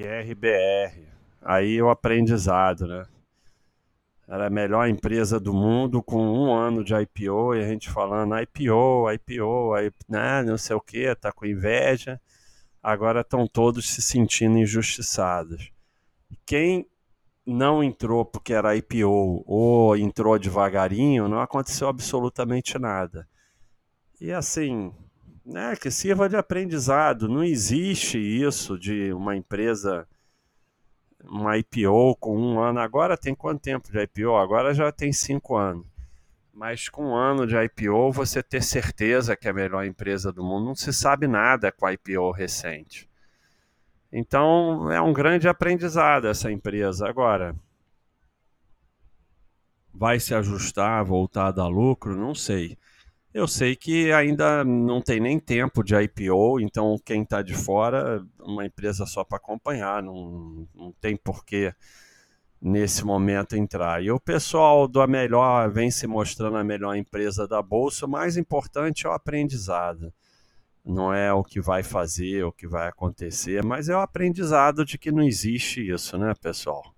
RBR. Aí o aprendizado, né? Era a melhor empresa do mundo com um ano de IPO e a gente falando IPO, IPO, aí, né, não sei o que, tá com inveja. Agora estão todos se sentindo injustiçados. Quem não entrou porque era IPO ou entrou devagarinho, não aconteceu absolutamente nada. E assim, né, que sirva de aprendizado. Não existe isso de uma empresa, uma IPO com um ano. Agora tem quanto tempo de IPO? Agora já tem cinco anos. Mas com um ano de IPO, você ter certeza que é a melhor empresa do mundo, não se sabe nada com a IPO recente. Então é um grande aprendizado essa empresa. Agora, vai se ajustar, voltar a dar lucro? Não sei. Eu sei que ainda não tem nem tempo de IPO, então quem está de fora, uma empresa só para acompanhar, não, não tem porquê nesse momento entrar. E o pessoal do a melhor vem se mostrando a melhor empresa da bolsa, o mais importante é o aprendizado. Não é o que vai fazer, o que vai acontecer, mas é o aprendizado de que não existe isso, né, pessoal?